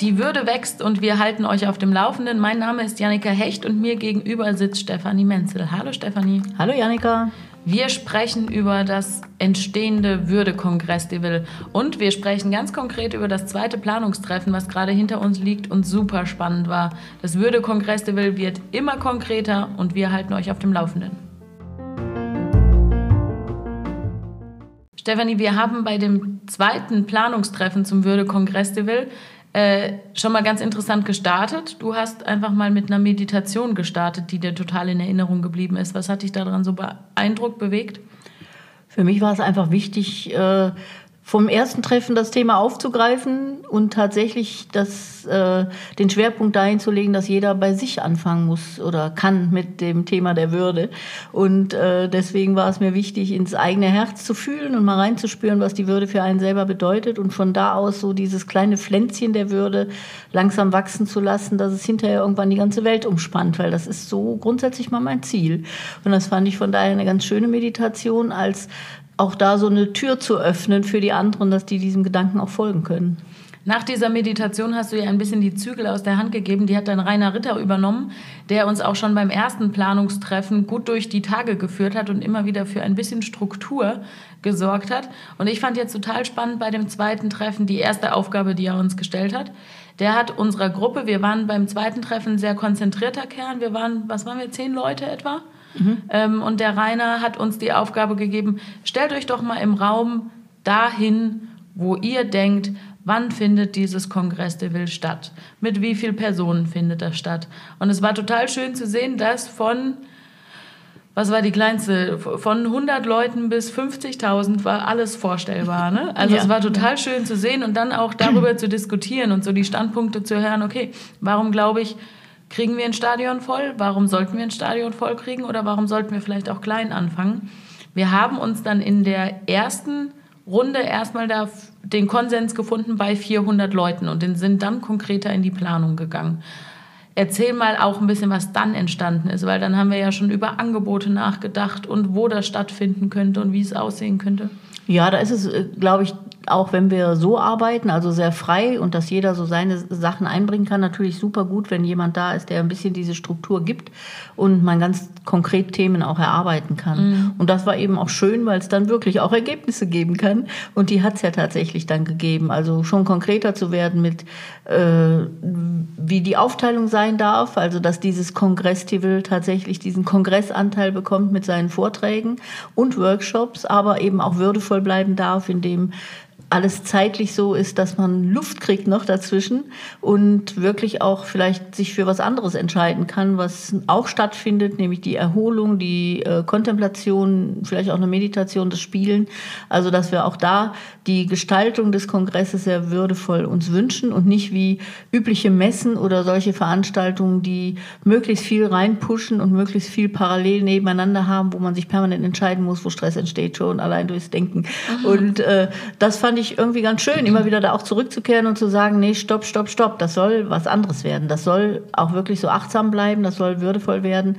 Die Würde wächst und wir halten euch auf dem Laufenden. Mein Name ist Janika Hecht und mir gegenüber sitzt Stefanie Menzel. Hallo Stefanie. Hallo Janika. Wir sprechen über das entstehende Würde-Kongress-Devil und wir sprechen ganz konkret über das zweite Planungstreffen, was gerade hinter uns liegt und super spannend war. Das Würde-Kongress-Devil wird immer konkreter und wir halten euch auf dem Laufenden. Stefanie, wir haben bei dem zweiten Planungstreffen zum Würde-Kongress-Devil äh, schon mal ganz interessant gestartet. Du hast einfach mal mit einer Meditation gestartet, die dir total in Erinnerung geblieben ist. Was hat dich daran so beeindruckt, bewegt? Für mich war es einfach wichtig, äh, vom ersten Treffen das Thema aufzugreifen und tatsächlich das, äh, den Schwerpunkt dahin zu legen, dass jeder bei sich anfangen muss oder kann mit dem Thema der Würde. Und äh, deswegen war es mir wichtig, ins eigene Herz zu fühlen und mal reinzuspüren, was die Würde für einen selber bedeutet und von da aus so dieses kleine Pflänzchen der Würde langsam wachsen zu lassen, dass es hinterher irgendwann die ganze Welt umspannt, weil das ist so grundsätzlich mal mein Ziel. Und das fand ich von daher eine ganz schöne Meditation als auch da so eine Tür zu öffnen für die anderen, dass die diesem Gedanken auch folgen können. Nach dieser Meditation hast du ihr ein bisschen die Zügel aus der Hand gegeben. Die hat dann Rainer Ritter übernommen, der uns auch schon beim ersten Planungstreffen gut durch die Tage geführt hat und immer wieder für ein bisschen Struktur gesorgt hat. Und ich fand jetzt total spannend bei dem zweiten Treffen die erste Aufgabe, die er uns gestellt hat. Der hat unserer Gruppe, wir waren beim zweiten Treffen sehr konzentrierter Kern. Wir waren, was waren wir, zehn Leute etwa? Mhm. Ähm, und der Rainer hat uns die Aufgabe gegeben, stellt euch doch mal im Raum dahin, wo ihr denkt, wann findet dieses Kongress de Ville statt? Mit wie vielen Personen findet das statt? Und es war total schön zu sehen, dass von, was war die kleinste, von 100 Leuten bis 50.000 war alles vorstellbar. Ne? Also ja. es war total schön zu sehen und dann auch darüber zu diskutieren und so die Standpunkte zu hören, okay, warum glaube ich, Kriegen wir ein Stadion voll? Warum sollten wir ein Stadion voll kriegen? Oder warum sollten wir vielleicht auch klein anfangen? Wir haben uns dann in der ersten Runde erstmal da den Konsens gefunden bei 400 Leuten und sind dann konkreter in die Planung gegangen. Erzähl mal auch ein bisschen, was dann entstanden ist, weil dann haben wir ja schon über Angebote nachgedacht und wo das stattfinden könnte und wie es aussehen könnte. Ja, da ist es, äh, glaube ich, auch wenn wir so arbeiten, also sehr frei und dass jeder so seine Sachen einbringen kann, natürlich super gut, wenn jemand da ist, der ein bisschen diese Struktur gibt und man ganz konkret Themen auch erarbeiten kann. Mhm. Und das war eben auch schön, weil es dann wirklich auch Ergebnisse geben kann. Und die hat es ja tatsächlich dann gegeben. Also schon konkreter zu werden mit, äh, wie die Aufteilung sein darf, also dass dieses Kongress-Tivel tatsächlich diesen Kongressanteil bekommt mit seinen Vorträgen und Workshops, aber eben auch würdevoll bleiben darf, indem alles zeitlich so ist, dass man Luft kriegt noch dazwischen und wirklich auch vielleicht sich für was anderes entscheiden kann, was auch stattfindet, nämlich die Erholung, die äh, Kontemplation, vielleicht auch eine Meditation, das Spielen. Also, dass wir auch da die Gestaltung des Kongresses sehr würdevoll uns wünschen und nicht wie übliche Messen oder solche Veranstaltungen, die möglichst viel reinpushen und möglichst viel parallel nebeneinander haben, wo man sich permanent entscheiden muss, wo Stress entsteht schon allein durchs Denken. Aha. Und äh, das fand ich ich irgendwie ganz schön, immer wieder da auch zurückzukehren und zu sagen, nee, stopp, stopp, stopp, das soll was anderes werden. Das soll auch wirklich so achtsam bleiben, das soll würdevoll werden.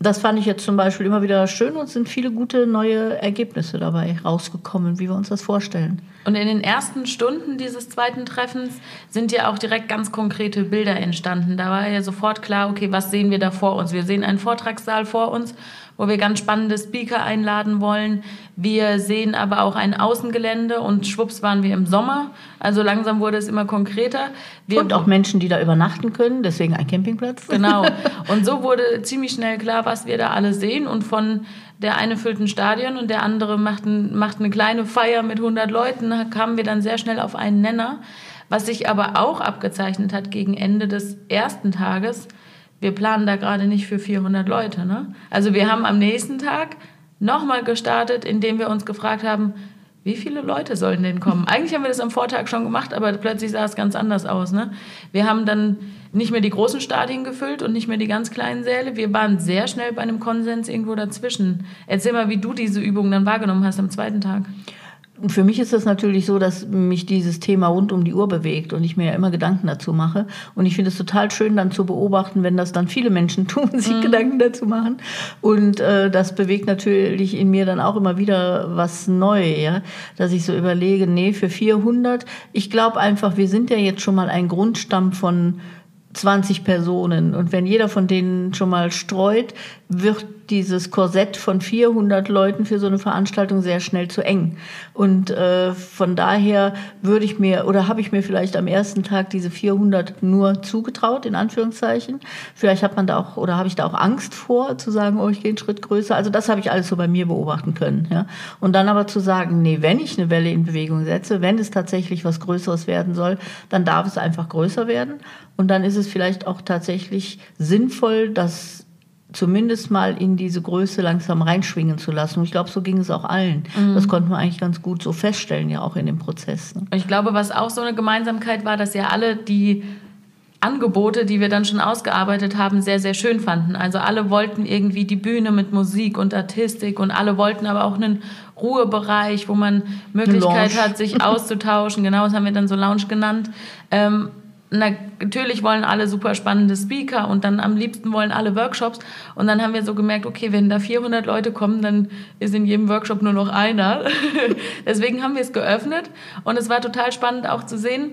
Das fand ich jetzt zum Beispiel immer wieder schön und sind viele gute neue Ergebnisse dabei rausgekommen, wie wir uns das vorstellen. Und in den ersten Stunden dieses zweiten Treffens sind ja auch direkt ganz konkrete Bilder entstanden. Da war ja sofort klar, okay, was sehen wir da vor uns? Wir sehen einen Vortragssaal vor uns wo wir ganz spannende Speaker einladen wollen. Wir sehen aber auch ein Außengelände und schwupps waren wir im Sommer. Also langsam wurde es immer konkreter. Wir und auch Menschen, die da übernachten können, deswegen ein Campingplatz. Genau. Und so wurde ziemlich schnell klar, was wir da alle sehen. Und von der eine füllt ein Stadion und der andere macht, ein, macht eine kleine Feier mit 100 Leuten, kamen wir dann sehr schnell auf einen Nenner. Was sich aber auch abgezeichnet hat gegen Ende des ersten Tages, wir planen da gerade nicht für 400 Leute. Ne? Also wir haben am nächsten Tag nochmal gestartet, indem wir uns gefragt haben, wie viele Leute sollen denn kommen? Eigentlich haben wir das am Vortag schon gemacht, aber plötzlich sah es ganz anders aus. Ne? Wir haben dann nicht mehr die großen Stadien gefüllt und nicht mehr die ganz kleinen Säle. Wir waren sehr schnell bei einem Konsens irgendwo dazwischen. Erzähl mal, wie du diese Übung dann wahrgenommen hast am zweiten Tag. Für mich ist das natürlich so, dass mich dieses Thema rund um die Uhr bewegt und ich mir ja immer Gedanken dazu mache. Und ich finde es total schön, dann zu beobachten, wenn das dann viele Menschen tun, sich mhm. Gedanken dazu machen. Und äh, das bewegt natürlich in mir dann auch immer wieder was Neues, ja? dass ich so überlege, nee, für 400, ich glaube einfach, wir sind ja jetzt schon mal ein Grundstamm von 20 Personen. Und wenn jeder von denen schon mal streut, wird dieses Korsett von 400 Leuten für so eine Veranstaltung sehr schnell zu eng. Und äh, von daher würde ich mir oder habe ich mir vielleicht am ersten Tag diese 400 nur zugetraut, in Anführungszeichen. Vielleicht hat man da auch oder habe ich da auch Angst vor, zu sagen, oh, ich gehe einen Schritt größer. Also das habe ich alles so bei mir beobachten können. Ja? Und dann aber zu sagen, nee, wenn ich eine Welle in Bewegung setze, wenn es tatsächlich was Größeres werden soll, dann darf es einfach größer werden. Und dann ist es vielleicht auch tatsächlich sinnvoll, dass zumindest mal in diese Größe langsam reinschwingen zu lassen. Und ich glaube, so ging es auch allen. Mhm. Das konnte man eigentlich ganz gut so feststellen, ja auch in dem Prozess. Ne? Ich glaube, was auch so eine Gemeinsamkeit war, dass ja alle die Angebote, die wir dann schon ausgearbeitet haben, sehr, sehr schön fanden. Also alle wollten irgendwie die Bühne mit Musik und Artistik und alle wollten aber auch einen Ruhebereich, wo man Möglichkeit hat, sich auszutauschen. Genau, das haben wir dann so Lounge genannt. Ähm, natürlich wollen alle super spannende Speaker und dann am liebsten wollen alle Workshops. Und dann haben wir so gemerkt, okay, wenn da 400 Leute kommen, dann ist in jedem Workshop nur noch einer. Deswegen haben wir es geöffnet und es war total spannend auch zu sehen,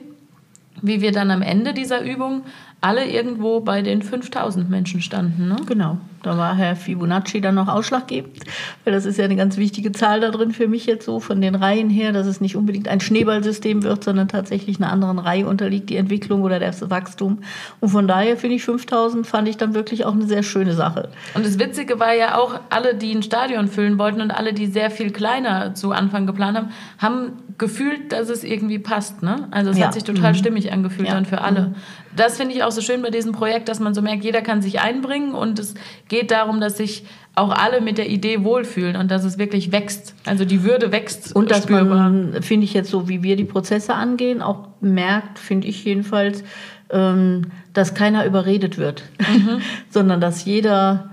wie wir dann am Ende dieser Übung alle irgendwo bei den 5000 Menschen standen. Ne? Genau, da war Herr Fibonacci dann noch ausschlaggebend, weil das ist ja eine ganz wichtige Zahl da drin für mich jetzt so von den Reihen her, dass es nicht unbedingt ein Schneeballsystem wird, sondern tatsächlich einer anderen Reihe unterliegt die Entwicklung oder das Wachstum. Und von daher finde ich 5000 fand ich dann wirklich auch eine sehr schöne Sache. Und das Witzige war ja auch, alle, die ein Stadion füllen wollten und alle, die sehr viel kleiner zu Anfang geplant haben, haben gefühlt, dass es irgendwie passt. Ne? Also es ja. hat sich total mhm. stimmig angefühlt ja. dann für alle. Mhm. Das finde ich auch so schön bei diesem Projekt, dass man so merkt, jeder kann sich einbringen und es geht darum, dass sich auch alle mit der Idee wohlfühlen und dass es wirklich wächst. Also die Würde wächst. Und dass spürbar. man, finde ich jetzt so, wie wir die Prozesse angehen, auch merkt, finde ich jedenfalls, ähm, dass keiner überredet wird, mhm. sondern dass jeder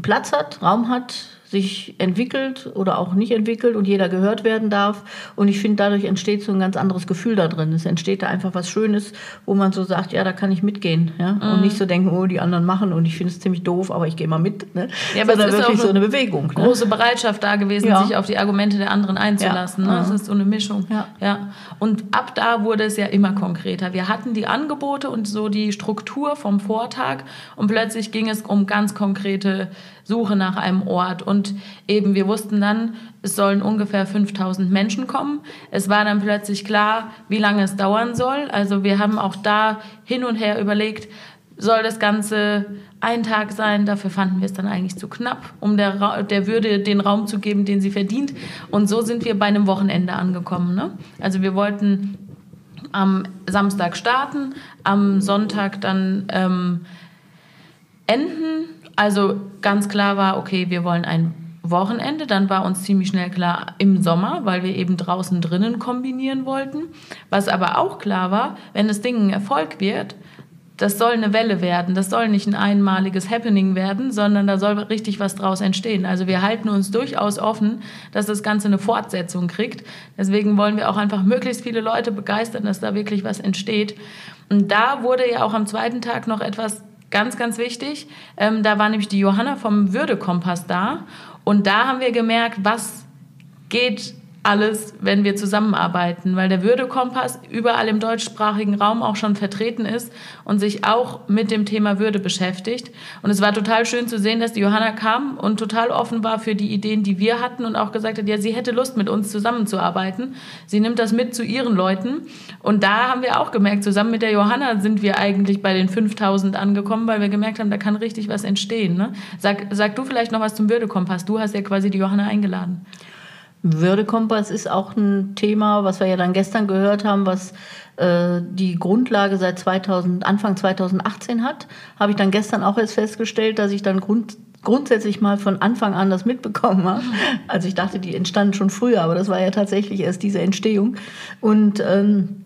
Platz hat, Raum hat, sich entwickelt oder auch nicht entwickelt und jeder gehört werden darf. Und ich finde, dadurch entsteht so ein ganz anderes Gefühl da drin. Es entsteht da einfach was Schönes, wo man so sagt, ja, da kann ich mitgehen. Ja? Mhm. Und nicht so denken, oh, die anderen machen und ich finde es ziemlich doof, aber ich gehe mal mit. Ne? Ja, aber Sondern es ist wirklich so eine Bewegung. Ne? Große Bereitschaft da gewesen, ja. sich auf die Argumente der anderen einzulassen. Ja. Ne? Das ist so eine Mischung. Ja. ja. Und ab da wurde es ja immer konkreter. Wir hatten die Angebote und so die Struktur vom Vortag und plötzlich ging es um ganz konkrete Suche nach einem Ort. Und eben, wir wussten dann, es sollen ungefähr 5000 Menschen kommen. Es war dann plötzlich klar, wie lange es dauern soll. Also wir haben auch da hin und her überlegt, soll das Ganze ein Tag sein? Dafür fanden wir es dann eigentlich zu knapp, um der, der Würde den Raum zu geben, den sie verdient. Und so sind wir bei einem Wochenende angekommen. Ne? Also wir wollten am Samstag starten, am Sonntag dann ähm, enden also ganz klar war, okay, wir wollen ein Wochenende. Dann war uns ziemlich schnell klar im Sommer, weil wir eben draußen drinnen kombinieren wollten. Was aber auch klar war, wenn das Ding ein Erfolg wird, das soll eine Welle werden. Das soll nicht ein einmaliges Happening werden, sondern da soll richtig was draus entstehen. Also wir halten uns durchaus offen, dass das Ganze eine Fortsetzung kriegt. Deswegen wollen wir auch einfach möglichst viele Leute begeistern, dass da wirklich was entsteht. Und da wurde ja auch am zweiten Tag noch etwas Ganz, ganz wichtig. Ähm, da war nämlich die Johanna vom Würdekompass da. Und da haben wir gemerkt, was geht alles, wenn wir zusammenarbeiten, weil der Würdekompass überall im deutschsprachigen Raum auch schon vertreten ist und sich auch mit dem Thema Würde beschäftigt. Und es war total schön zu sehen, dass die Johanna kam und total offen war für die Ideen, die wir hatten und auch gesagt hat, ja, sie hätte Lust, mit uns zusammenzuarbeiten. Sie nimmt das mit zu ihren Leuten. Und da haben wir auch gemerkt, zusammen mit der Johanna sind wir eigentlich bei den 5000 angekommen, weil wir gemerkt haben, da kann richtig was entstehen. Ne? Sag, sag du vielleicht noch was zum Würdekompass. Du hast ja quasi die Johanna eingeladen. Würdekompass ist auch ein Thema, was wir ja dann gestern gehört haben, was äh, die Grundlage seit 2000, Anfang 2018 hat. Habe ich dann gestern auch erst festgestellt, dass ich dann grund, grundsätzlich mal von Anfang an das mitbekommen habe. Also ich dachte, die entstanden schon früher, aber das war ja tatsächlich erst diese Entstehung. Und ähm,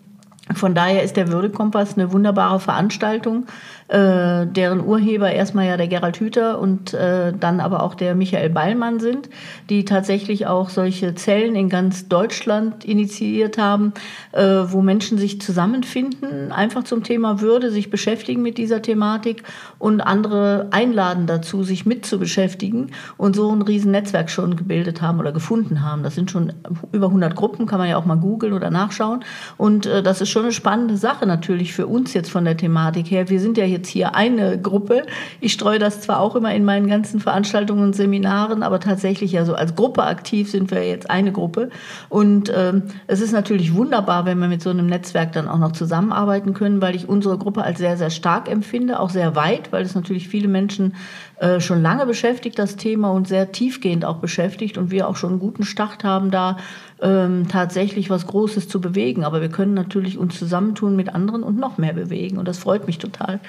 von daher ist der Würdekompass eine wunderbare Veranstaltung, äh, deren Urheber erstmal ja der Gerald Hüther und äh, dann aber auch der Michael Ballmann sind, die tatsächlich auch solche Zellen in ganz Deutschland initiiert haben, äh, wo Menschen sich zusammenfinden, einfach zum Thema Würde, sich beschäftigen mit dieser Thematik und andere einladen dazu, sich mit zu beschäftigen und so ein Riesennetzwerk schon gebildet haben oder gefunden haben. Das sind schon über 100 Gruppen, kann man ja auch mal googeln oder nachschauen. Und äh, das ist schon eine spannende Sache natürlich für uns jetzt von der Thematik her. Wir sind ja jetzt hier eine Gruppe. Ich streue das zwar auch immer in meinen ganzen Veranstaltungen und Seminaren, aber tatsächlich ja so als Gruppe aktiv sind wir jetzt eine Gruppe. Und ähm, es ist natürlich wunderbar, wenn wir mit so einem Netzwerk dann auch noch zusammenarbeiten können, weil ich unsere Gruppe als sehr, sehr stark empfinde, auch sehr weit, weil es natürlich viele Menschen äh, schon lange beschäftigt, das Thema, und sehr tiefgehend auch beschäftigt und wir auch schon einen guten Start haben, da ähm, tatsächlich was Großes zu bewegen. Aber wir können natürlich uns zusammentun mit anderen und noch mehr bewegen. Und das freut mich total.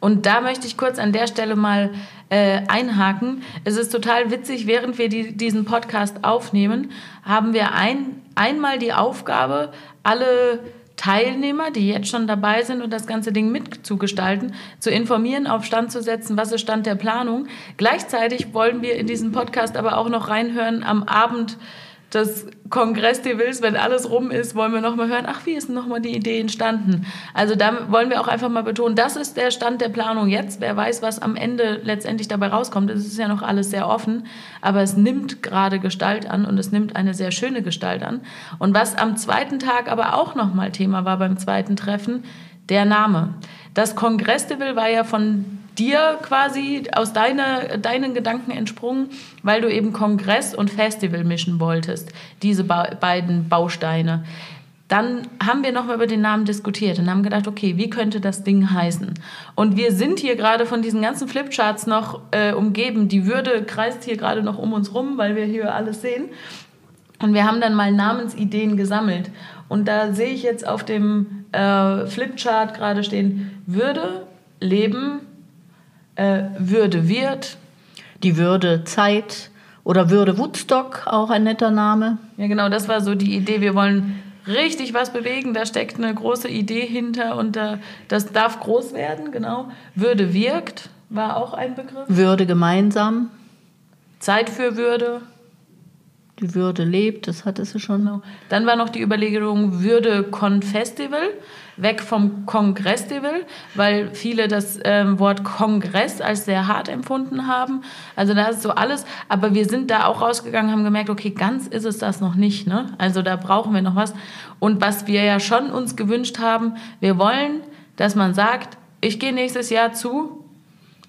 Und da möchte ich kurz an der Stelle mal äh, einhaken. Es ist total witzig, während wir die, diesen Podcast aufnehmen, haben wir ein, einmal die Aufgabe, alle Teilnehmer, die jetzt schon dabei sind und das ganze Ding mitzugestalten, zu informieren, auf Stand zu setzen, was ist Stand der Planung. Gleichzeitig wollen wir in diesen Podcast aber auch noch reinhören am Abend des Kongress-Devils, wenn alles rum ist, wollen wir nochmal hören, ach, wie ist denn nochmal die Idee entstanden? Also da wollen wir auch einfach mal betonen, das ist der Stand der Planung jetzt. Wer weiß, was am Ende letztendlich dabei rauskommt. Es ist ja noch alles sehr offen, aber es nimmt gerade Gestalt an und es nimmt eine sehr schöne Gestalt an. Und was am zweiten Tag aber auch nochmal Thema war beim zweiten Treffen, der Name. Das Kongress-Devil war ja von dir quasi aus deine, deinen Gedanken entsprungen, weil du eben Kongress und Festival mischen wolltest, diese ba beiden Bausteine. Dann haben wir nochmal über den Namen diskutiert und haben gedacht, okay, wie könnte das Ding heißen? Und wir sind hier gerade von diesen ganzen Flipcharts noch äh, umgeben. Die Würde kreist hier gerade noch um uns rum, weil wir hier alles sehen. Und wir haben dann mal Namensideen gesammelt. Und da sehe ich jetzt auf dem äh, Flipchart gerade stehen Würde, Leben, äh, Würde wird. Die Würde Zeit oder Würde Woodstock, auch ein netter Name. Ja, genau, das war so die Idee. Wir wollen richtig was bewegen, da steckt eine große Idee hinter und äh, das darf groß werden, genau. Würde wirkt war auch ein Begriff. Würde gemeinsam. Zeit für Würde. Die Würde lebt, das hattest du schon. Dann war noch die Überlegung Würde Con Festival weg vom Kongressdevil, weil viele das ähm, Wort Kongress als sehr hart empfunden haben. Also da ist so alles. Aber wir sind da auch rausgegangen, haben gemerkt, okay, ganz ist es das noch nicht. Ne? Also da brauchen wir noch was. Und was wir ja schon uns gewünscht haben, wir wollen, dass man sagt, ich gehe nächstes Jahr zu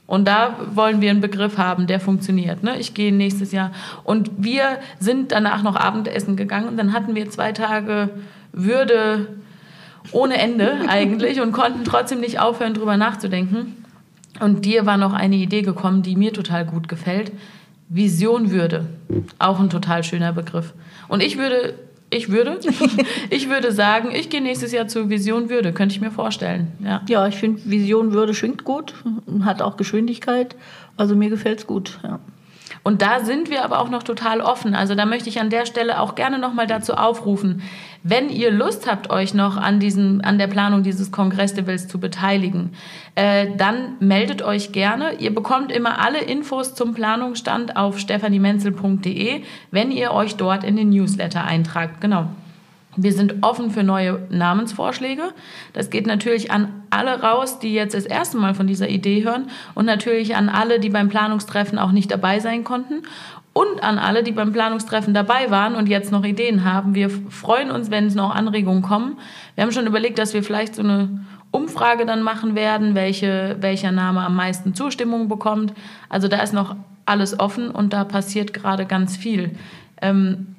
und da wollen wir einen Begriff haben, der funktioniert. Ne? Ich gehe nächstes Jahr. Und wir sind danach noch Abendessen gegangen. Und dann hatten wir zwei Tage Würde ohne Ende eigentlich und konnten trotzdem nicht aufhören, drüber nachzudenken. Und dir war noch eine Idee gekommen, die mir total gut gefällt. Vision Würde. Auch ein total schöner Begriff. Und ich würde, ich würde, ich würde sagen, ich gehe nächstes Jahr zu Vision Würde, könnte ich mir vorstellen. Ja, ja ich finde Vision Würde schwingt gut, hat auch Geschwindigkeit. Also mir gefällt es gut. Ja. Und da sind wir aber auch noch total offen. Also da möchte ich an der Stelle auch gerne nochmal dazu aufrufen, wenn ihr Lust habt, euch noch an, diesem, an der Planung dieses Kongressdevils zu beteiligen, äh, dann meldet euch gerne. Ihr bekommt immer alle Infos zum Planungsstand auf stephaniemenzel.de, wenn ihr euch dort in den Newsletter eintragt. Genau. Wir sind offen für neue Namensvorschläge. Das geht natürlich an alle raus, die jetzt das erste Mal von dieser Idee hören und natürlich an alle, die beim Planungstreffen auch nicht dabei sein konnten und an alle, die beim Planungstreffen dabei waren und jetzt noch Ideen haben. Wir freuen uns, wenn es noch Anregungen kommen. Wir haben schon überlegt, dass wir vielleicht so eine Umfrage dann machen werden, welche, welcher Name am meisten Zustimmung bekommt. Also da ist noch alles offen und da passiert gerade ganz viel. Ähm,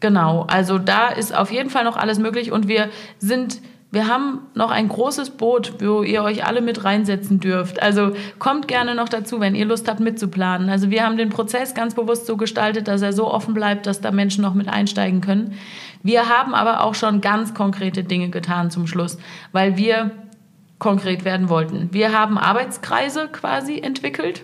Genau, also da ist auf jeden Fall noch alles möglich und wir sind wir haben noch ein großes Boot, wo ihr euch alle mit reinsetzen dürft. Also kommt gerne noch dazu, wenn ihr Lust habt mitzuplanen. Also wir haben den Prozess ganz bewusst so gestaltet, dass er so offen bleibt, dass da Menschen noch mit einsteigen können. Wir haben aber auch schon ganz konkrete Dinge getan zum Schluss, weil wir konkret werden wollten. Wir haben Arbeitskreise quasi entwickelt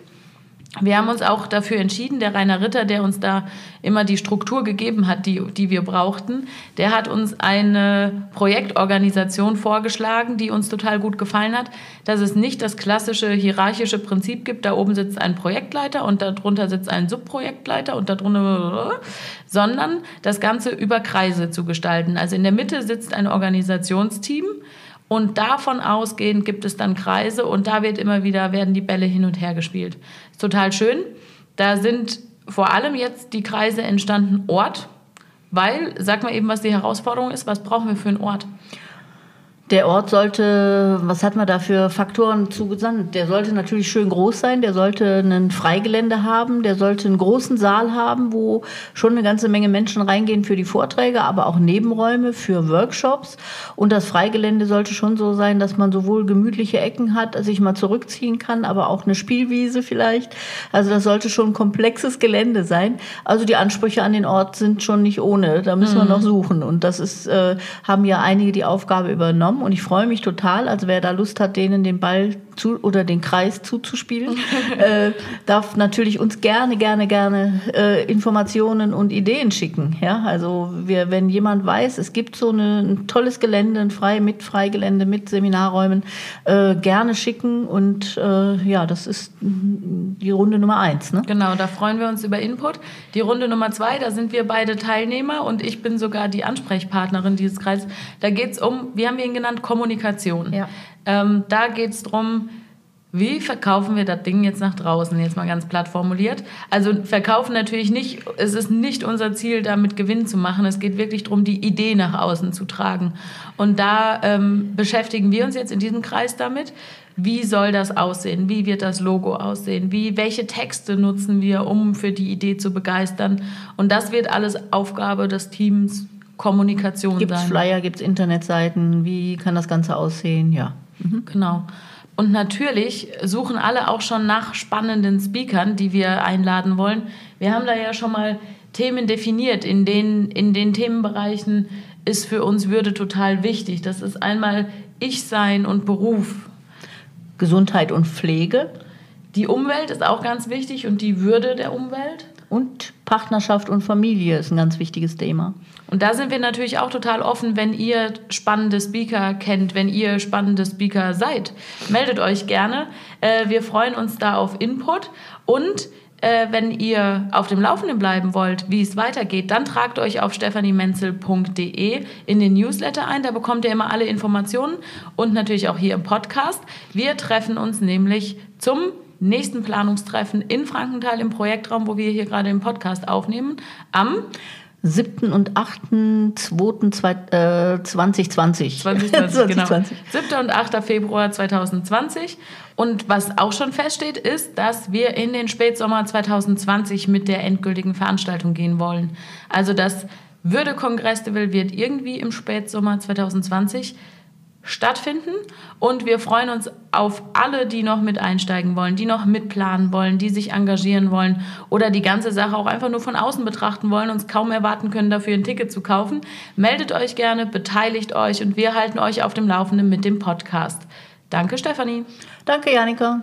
Wir haben uns auch dafür entschieden, der Rainer Ritter, der uns da immer die Struktur gegeben hat, die, die wir brauchten, der hat uns eine Projektorganisation vorgeschlagen, die uns total gut gefallen hat, dass es nicht das klassische hierarchische Prinzip gibt, da oben sitzt ein Projektleiter und darunter sitzt ein Subprojektleiter und darunter, sondern das Ganze über Kreise zu gestalten. Also in der Mitte sitzt ein Organisationsteam, und davon ausgehend gibt es dann Kreise und da wird immer wieder, werden die Bälle hin und her gespielt. Ist total schön. Da sind vor allem jetzt die Kreise entstanden Ort, weil, sag mal eben, was die Herausforderung ist, was brauchen wir für einen Ort? Der Ort sollte, was hat man da für Faktoren zugesandt? Der sollte natürlich schön groß sein, der sollte ein Freigelände haben, der sollte einen großen Saal haben, wo schon eine ganze Menge Menschen reingehen für die Vorträge, aber auch Nebenräume für Workshops. Und das Freigelände sollte schon so sein, dass man sowohl gemütliche Ecken hat, sich mal zurückziehen kann, aber auch eine Spielwiese vielleicht. Also das sollte schon ein komplexes Gelände sein. Also die Ansprüche an den Ort sind schon nicht ohne. Da müssen mhm. wir noch suchen. Und das ist, äh, haben ja einige die Aufgabe übernommen und ich freue mich total. Also wer da Lust hat, denen den Ball zu, oder den Kreis zuzuspielen, äh, darf natürlich uns gerne, gerne, gerne äh, Informationen und Ideen schicken. Ja, also wir, wenn jemand weiß, es gibt so eine, ein tolles Gelände, ein frei mit Freigelände mit Seminarräumen, äh, gerne schicken und äh, ja, das ist die Runde Nummer eins. Ne? Genau, da freuen wir uns über Input. Die Runde Nummer zwei, da sind wir beide Teilnehmer und ich bin sogar die Ansprechpartnerin dieses Kreises. Da geht es um, wie haben wir ihn genannt, Kommunikation. Ja. Ähm, da geht es darum, wie verkaufen wir das Ding jetzt nach draußen, jetzt mal ganz platt formuliert. Also verkaufen natürlich nicht, es ist nicht unser Ziel, damit Gewinn zu machen. Es geht wirklich darum, die Idee nach außen zu tragen. Und da ähm, beschäftigen wir uns jetzt in diesem Kreis damit. Wie soll das aussehen? Wie wird das Logo aussehen? Wie, welche Texte nutzen wir, um für die Idee zu begeistern? Und das wird alles Aufgabe des Teams Kommunikation gibt's sein. Gibt es Flyer, gibt es Internetseiten? Wie kann das Ganze aussehen? Ja. Mhm. Genau. Und natürlich suchen alle auch schon nach spannenden Speakern, die wir einladen wollen. Wir haben da ja schon mal Themen definiert, in den, in den Themenbereichen ist für uns Würde total wichtig. Das ist einmal Ich-Sein und Beruf. Gesundheit und Pflege. Die Umwelt ist auch ganz wichtig und die Würde der Umwelt. Und Partnerschaft und Familie ist ein ganz wichtiges Thema. Und da sind wir natürlich auch total offen, wenn ihr spannende Speaker kennt, wenn ihr spannende Speaker seid. Meldet euch gerne. Äh, wir freuen uns da auf Input. Und äh, wenn ihr auf dem Laufenden bleiben wollt, wie es weitergeht, dann tragt euch auf stephaniemenzel.de in den Newsletter ein. Da bekommt ihr immer alle Informationen und natürlich auch hier im Podcast. Wir treffen uns nämlich zum nächsten Planungstreffen in Frankenthal im Projektraum, wo wir hier gerade den Podcast aufnehmen, am 7. und 8.2.2020. 2020, 2020, genau. 7. und 8. Februar 2020. Und was auch schon feststeht, ist, dass wir in den Spätsommer 2020 mit der endgültigen Veranstaltung gehen wollen. Also das Würde-Kongress-Will wird irgendwie im Spätsommer 2020 stattfinden. Und wir freuen uns auf alle, die noch mit einsteigen wollen, die noch mitplanen wollen, die sich engagieren wollen oder die ganze Sache auch einfach nur von außen betrachten wollen, und kaum erwarten können, dafür ein Ticket zu kaufen. Meldet euch gerne, beteiligt euch und wir halten euch auf dem Laufenden mit dem Podcast. Danke, Stefanie. Danke, Janika.